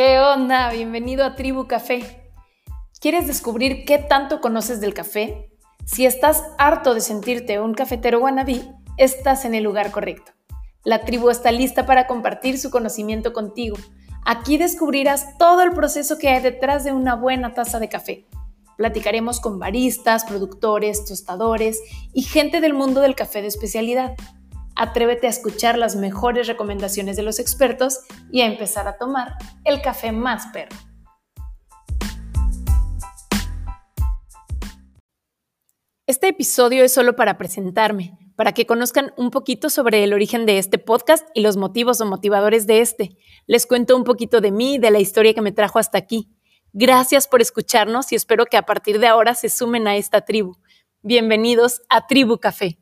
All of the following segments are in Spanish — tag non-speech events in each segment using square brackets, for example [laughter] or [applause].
¿Qué onda? Bienvenido a Tribu Café. ¿Quieres descubrir qué tanto conoces del café? Si estás harto de sentirte un cafetero wannabe, estás en el lugar correcto. La tribu está lista para compartir su conocimiento contigo. Aquí descubrirás todo el proceso que hay detrás de una buena taza de café. Platicaremos con baristas, productores, tostadores y gente del mundo del café de especialidad. Atrévete a escuchar las mejores recomendaciones de los expertos y a empezar a tomar el café más perro. Este episodio es solo para presentarme, para que conozcan un poquito sobre el origen de este podcast y los motivos o motivadores de este. Les cuento un poquito de mí, de la historia que me trajo hasta aquí. Gracias por escucharnos y espero que a partir de ahora se sumen a esta tribu. Bienvenidos a Tribu Café.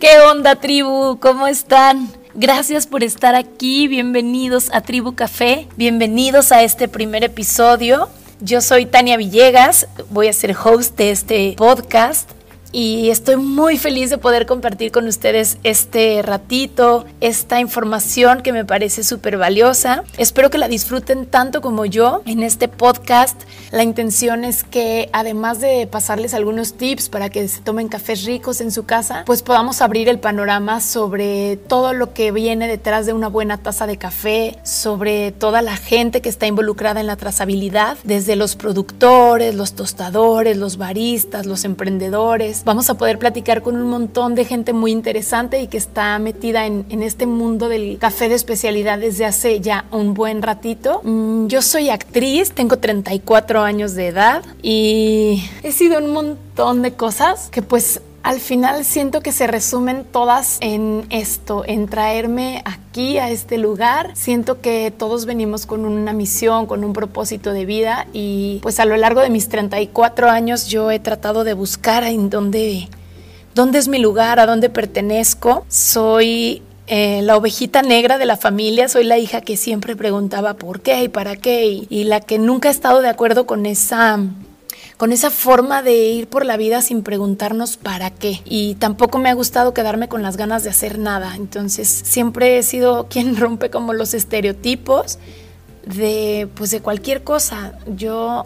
¿Qué onda tribu? ¿Cómo están? Gracias por estar aquí, bienvenidos a Tribu Café, bienvenidos a este primer episodio. Yo soy Tania Villegas, voy a ser host de este podcast y estoy muy feliz de poder compartir con ustedes este ratito, esta información que me parece súper valiosa. Espero que la disfruten tanto como yo en este podcast. La intención es que además de pasarles algunos tips para que se tomen cafés ricos en su casa, pues podamos abrir el panorama sobre todo lo que viene detrás de una buena taza de café, sobre toda la gente que está involucrada en la trazabilidad, desde los productores, los tostadores, los baristas, los emprendedores Vamos a poder platicar con un montón de gente muy interesante y que está metida en, este mundo del café de especialidad desde hace ya un buen ratito. Mm, yo soy actriz, tengo 34 años de edad y he sido un montón de cosas que pues al final siento que se resumen todas en esto, en traerme aquí a este lugar. Siento que todos venimos con una misión, con un propósito de vida y pues a lo largo de mis 34 años yo he tratado de buscar en dónde, dónde es mi lugar, a dónde pertenezco. Soy eh, la ovejita negra de la familia, soy la hija que siempre preguntaba por qué y para qué y la que nunca ha estado de acuerdo con esa con esa forma de ir por la vida sin preguntarnos para qué. Y tampoco me ha gustado quedarme con las ganas de hacer nada. Entonces siempre he sido [laughs] quien rompe como los estereotipos de pues de cualquier cosa. Yo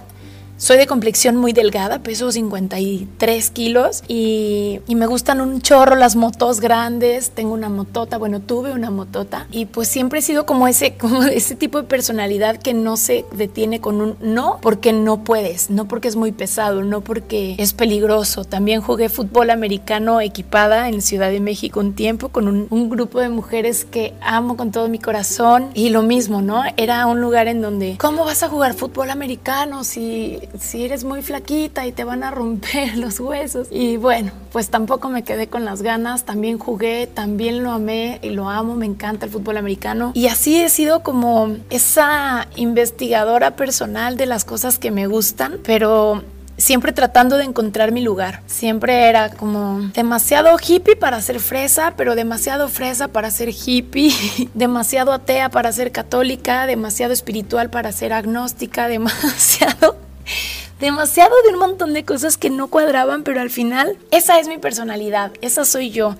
soy de complexión muy delgada, peso 53 kilos y, me gustan un chorro las motos grandes. Tengo una motota, bueno, tuve una motota y pues siempre he sido como ese, [laughs] como ese tipo de personalidad que no se detiene con un no porque no puedes, no porque es muy pesado, no porque es peligroso. También jugué fútbol americano equipada en Ciudad de México un tiempo con un, un grupo de mujeres que amo con todo mi corazón y lo mismo, ¿no? Era un lugar en donde, ¿cómo vas a jugar fútbol americano si si eres muy flaquita y te van a romper [laughs] los huesos. Y bueno, pues tampoco me quedé con las ganas, también jugué, también lo amé y lo amo, me encanta el fútbol americano. Y así he sido como esa investigadora personal de las cosas que me gustan, pero siempre tratando de encontrar mi lugar. Siempre era como demasiado hippie para ser fresa, pero demasiado fresa para ser hippie, [laughs] demasiado atea para ser católica, demasiado espiritual para ser agnóstica, [laughs] demasiado demasiado de un montón de cosas que no cuadraban, pero al final esa es mi personalidad, esa soy yo.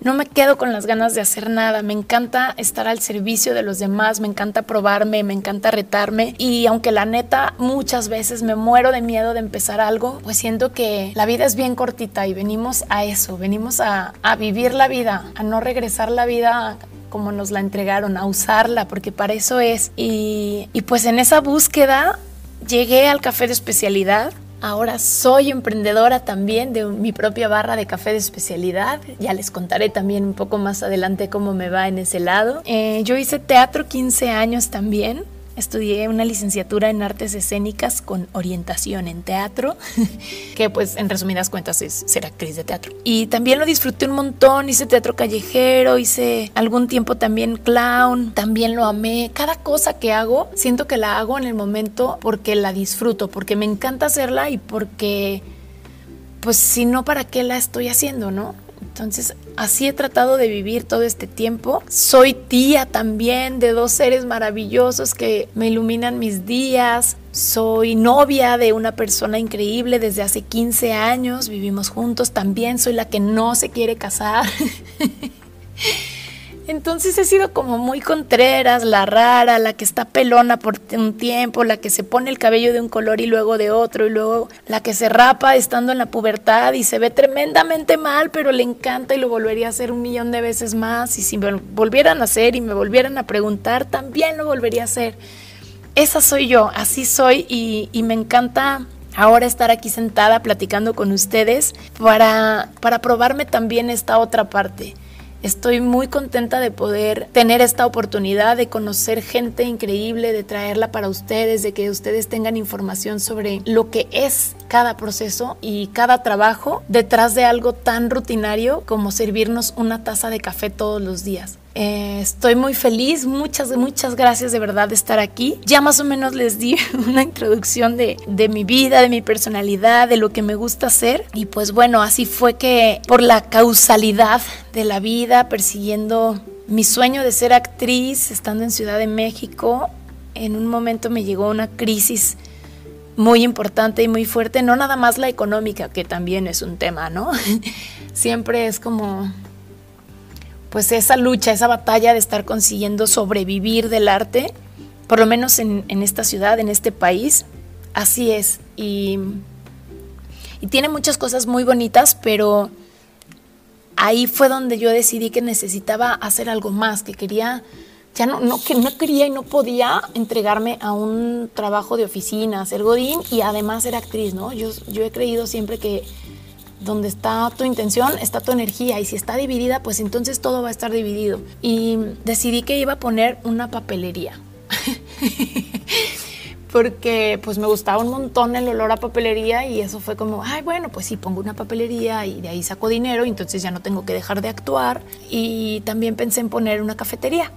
No me quedo con las ganas de hacer nada, me encanta estar al servicio de los demás, me encanta probarme, me encanta retarme y aunque la neta muchas veces me muero de miedo de empezar algo, pues siento que la vida es bien cortita y venimos a eso, venimos a, vivir la vida, a no regresar la vida como nos la entregaron, a usarla, porque para eso es. Y, pues en esa búsqueda llegué al café de especialidad. Ahora soy emprendedora también de mi propia barra de café de especialidad. Ya les contaré también un poco más adelante cómo me va en ese lado. Eh, yo hice teatro 15 años también. Estudié una licenciatura en artes escénicas con orientación en teatro, [laughs] que pues en resumidas cuentas es ser actriz de teatro. Y también lo disfruté un montón, hice teatro callejero, hice algún tiempo también clown, también lo amé. Cada cosa que hago, siento que la hago en el momento porque la disfruto, porque me encanta hacerla y porque, pues si no, ¿para qué la estoy haciendo, no? Entonces, así he tratado de vivir todo este tiempo. Soy tía también de dos seres maravillosos que me iluminan mis días. Soy novia de una persona increíble desde hace 15 años. Vivimos juntos. También soy la que no se quiere casar. [laughs] Entonces he sido como muy contreras, la rara, la que está pelona por un tiempo, la que se pone el cabello de un color y luego de otro, y luego la que se rapa estando en la pubertad y se ve tremendamente mal, pero le encanta y lo volvería a hacer un millón de veces más. Y si me volvieran a hacer y me volvieran a preguntar, también lo volvería a hacer. Esa soy yo, así soy y, me encanta ahora estar aquí sentada platicando con ustedes para, para probarme también esta otra parte Estoy muy contenta de poder tener esta oportunidad de conocer gente increíble, de traerla para ustedes, de que ustedes tengan información sobre lo que es cada proceso y cada trabajo detrás de algo tan rutinario como servirnos una taza de café todos los días. Eh, estoy muy feliz, muchas, muchas gracias de verdad de estar aquí. Ya más o menos les di [laughs] una introducción de, de mi vida, de mi personalidad, de lo que me gusta hacer. Y pues bueno, así fue que por la causalidad de la vida, persiguiendo mi sueño de ser actriz, estando en Ciudad de México, en un momento me llegó una crisis muy importante y muy fuerte, no nada más la económica, que también es un tema, ¿no? [laughs] Siempre es como pues esa lucha, esa batalla de estar consiguiendo sobrevivir del arte, por lo menos en, esta ciudad, en este país, así es. Y, y tiene muchas cosas muy bonitas, pero ahí fue donde yo decidí que necesitaba hacer algo más, que quería, ya no, no, que no quería y no podía entregarme a un trabajo de oficina, ser godín y además ser actriz, ¿no? Yo, yo he creído siempre que donde está tu intención, está tu energía y si está dividida, pues entonces todo va a estar dividido. Y decidí que iba a poner una papelería. [laughs] porque pues me gustaba un montón el olor a papelería y eso fue como, ay, bueno, pues sí, pongo una papelería y de ahí saco dinero entonces ya no tengo que dejar de actuar. Y también pensé en poner una cafetería.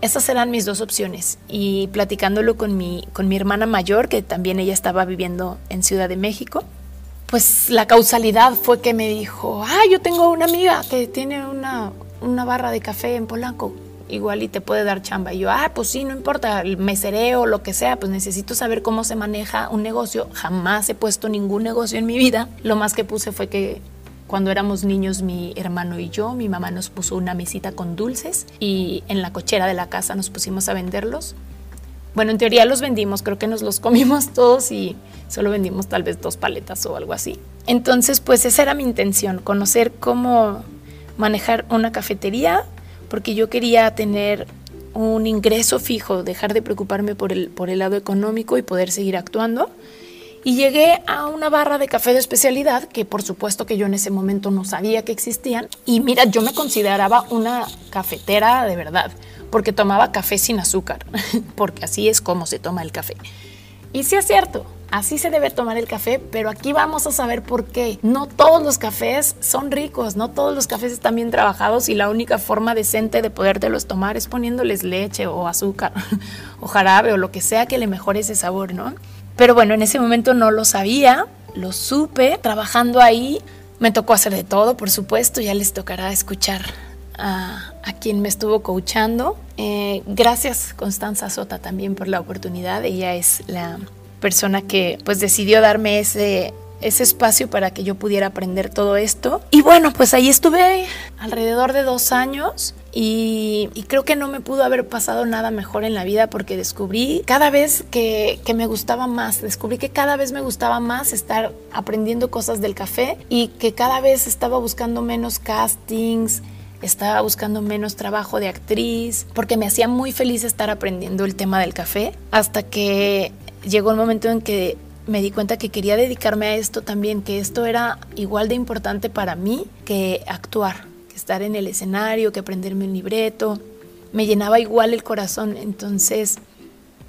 Esas eran mis dos opciones y platicándolo con mi, con mi hermana mayor, que también ella estaba viviendo en Ciudad de México, pues la causalidad fue que me dijo, ah, yo tengo una amiga que tiene una, barra de café en Polanco, igual y te puede dar chamba. Y yo, ah, pues sí, no importa, el mesereo, lo que sea, pues necesito saber cómo se maneja un negocio. Jamás he puesto ningún negocio en mi vida. Lo más que puse fue que cuando éramos niños, mi hermano y yo, mi mamá nos puso una mesita con dulces y en la cochera de la casa nos pusimos a venderlos. Bueno, en teoría los vendimos, creo que nos los comimos [laughs] todos y solo vendimos tal vez dos paletas o algo así. Entonces, pues esa era mi intención, conocer cómo manejar una cafetería, porque yo quería tener un ingreso fijo, dejar de preocuparme por el, por el lado económico y poder seguir actuando. Y llegué a una barra de café de especialidad que por supuesto que yo en ese momento no sabía que existían. Y mira, yo me consideraba una cafetera de verdad porque tomaba café sin azúcar, [laughs] porque así es como se toma el café. Y sí es cierto, así se debe tomar el café, pero aquí vamos a saber por qué. No todos los cafés son ricos, no todos los cafés están bien trabajados y la única forma decente de podértelos tomar es poniéndoles leche o azúcar [laughs] o jarabe o lo que sea que le mejore ese sabor, ¿no? Pero bueno, en ese momento no lo sabía, lo supe, trabajando ahí me tocó hacer de todo, por supuesto, ya les tocará escuchar a, quien me estuvo coachando. Eh, gracias Constanza Sota también por la oportunidad. Ella es la persona que pues decidió darme ese, ese espacio para que yo pudiera aprender todo esto. Y bueno, pues ahí estuve alrededor de dos años y, creo que no me pudo haber pasado nada mejor en la vida porque descubrí cada vez que, que, me gustaba más, descubrí que cada vez me gustaba más estar aprendiendo cosas del café y que cada vez estaba buscando menos castings estaba buscando menos trabajo de actriz, porque me hacía muy feliz estar aprendiendo el tema del café, hasta que llegó el momento en que me di cuenta que quería dedicarme a esto también, que esto era igual de importante para mí que actuar, que estar en el escenario, que aprenderme un libreto, me llenaba igual el corazón, entonces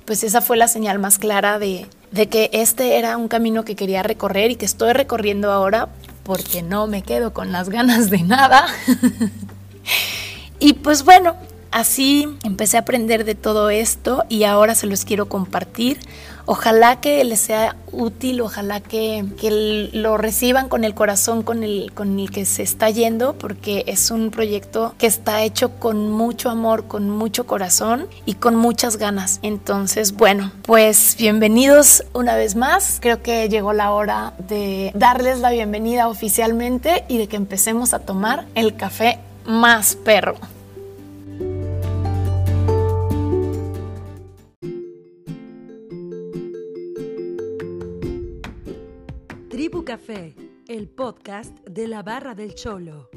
pues esa fue la señal más clara de, de que este era un camino que quería recorrer y que estoy recorriendo ahora porque no me quedo con las ganas de nada. [laughs] Y pues bueno, así empecé a aprender de todo esto y ahora se los quiero compartir. Ojalá que les sea útil, ojalá que, lo reciban con el corazón con el, con el que se está yendo, porque es un proyecto que está hecho con mucho amor, con mucho corazón y con muchas ganas. Entonces, bueno, pues bienvenidos una vez más. Creo que llegó la hora de darles la bienvenida oficialmente y de que empecemos a tomar el café más perro. El podcast de la barra del cholo.